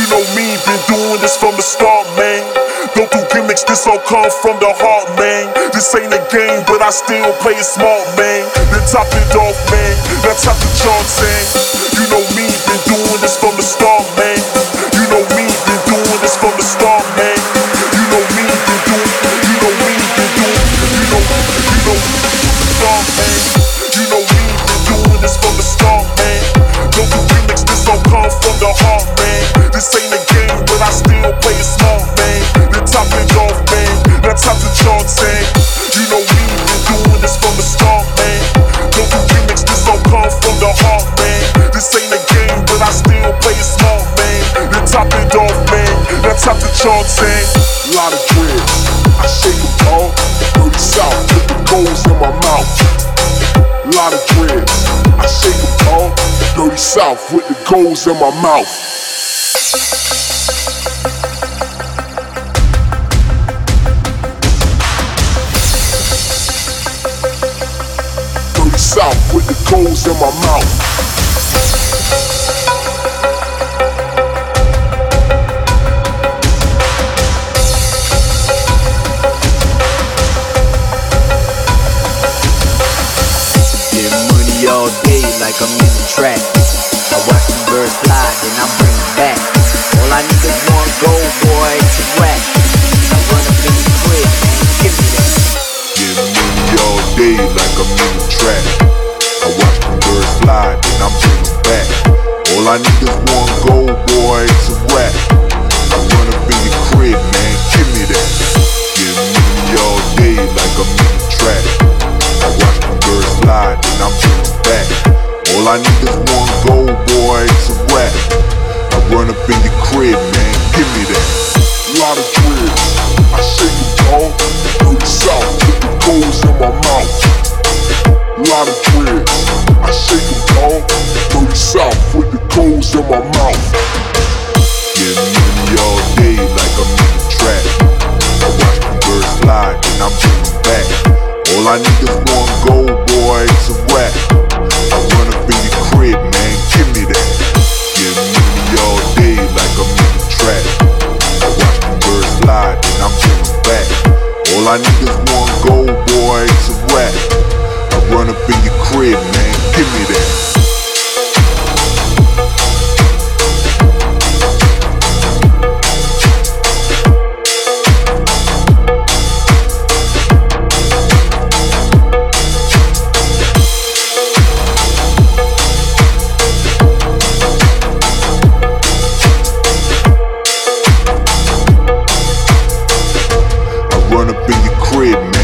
You know me, been doing this from the start, man. Don't do gimmicks, this all come from the heart, man. This ain't a game, but I still play it smart, man. Then top it off, man. Now top the charts, man. You know me, been doing this from the start, man. This ain't a game, but I still play it smart, man. Then top it off, man. Now top the charts, man. You know me, been doing this from the start, man. Don't do gimmicks, this all come from the heart, man. This ain't a game, but I still play it smart, man. Then top it off, man. Now top the charts, man. lot of dreads. I shake them all, dirty south, put the goals in my mouth. Lot of dreads. I shake them all, dirty south, with the goals in my mouth. South, with the goals in my mouth. All day like I'm in the track. I watch the birds fly, then I bring it back. One gold boy to rap. I run up in your crib, man, give me that. Get money all day like I'm in the trap. I watch the birds fly, then I'm bringing back. All I need is one gold boy to rap. I run up in your crib, man, give me that. Lot of dreads, I shake them all, south, put the goals in my mouth. My niggas going gold, boy, it's a rap. I run up in your crib, man, give me that. Get me all day like I'm in the trap. I watch them birds fly, then I'm coming back. All I need is spreading.